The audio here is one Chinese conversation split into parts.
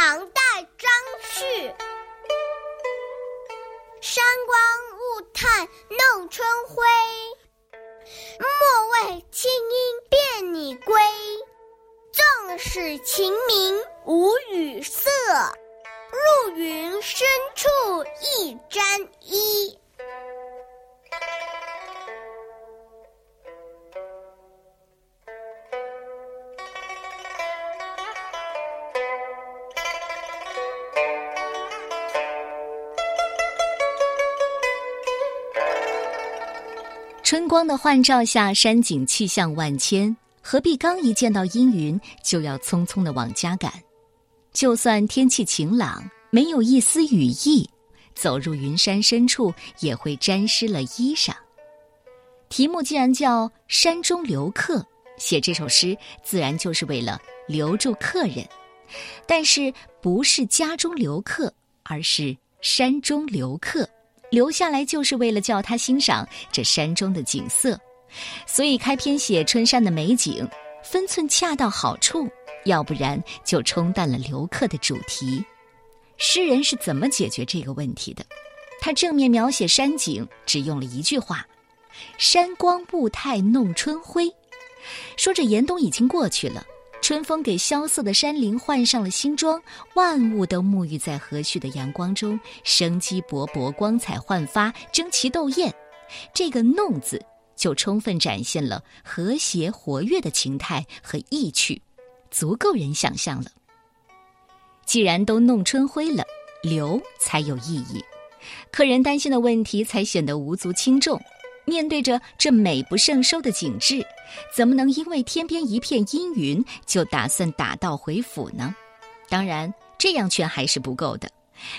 唐代张旭，山光物态弄春晖，莫为轻阴便拟归。纵使晴明无雨色，入云深处亦沾衣。春光的幻照下，山景气象万千，何必刚一见到阴云就要匆匆的往家赶？就算天气晴朗，没有一丝雨意，走入云山深处也会沾湿了衣裳。题目既然叫《山中留客》，写这首诗自然就是为了留住客人，但是不是家中留客，而是山中留客。留下来就是为了叫他欣赏这山中的景色，所以开篇写春山的美景，分寸恰到好处，要不然就冲淡了留客的主题。诗人是怎么解决这个问题的？他正面描写山景，只用了一句话：“山光雾态弄春晖”，说这严冬已经过去了。春风给萧瑟的山林换上了新装，万物都沐浴在和煦的阳光中，生机勃勃，光彩焕发，争奇斗艳。这个“弄”字就充分展现了和谐活跃的情态和意趣，足够人想象了。既然都弄春晖了，留才有意义，客人担心的问题才显得无足轻重。面对着这美不胜收的景致，怎么能因为天边一片阴云就打算打道回府呢？当然，这样劝还是不够的，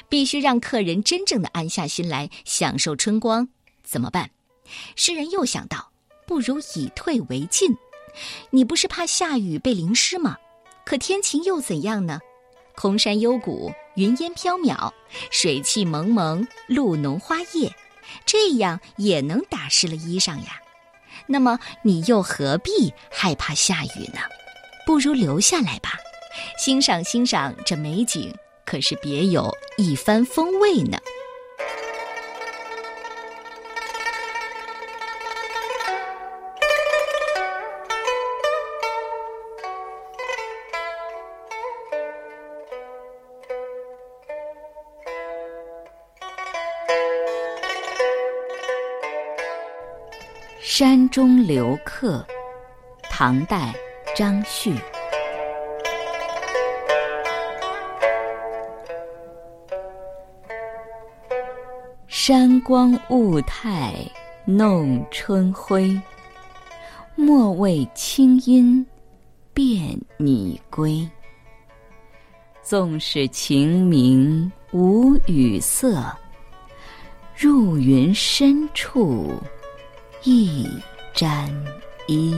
必须让客人真正的安下心来享受春光。怎么办？诗人又想到，不如以退为进。你不是怕下雨被淋湿吗？可天晴又怎样呢？空山幽谷，云烟飘渺，水汽蒙蒙，露浓花叶。这样也能打湿了衣裳呀，那么你又何必害怕下雨呢？不如留下来吧，欣赏欣赏这美景，可是别有一番风味呢。山中留客，唐代，张旭。山光雾态弄春晖，莫为清音辨你归。纵使晴明无雨色，入云深处。一沾衣。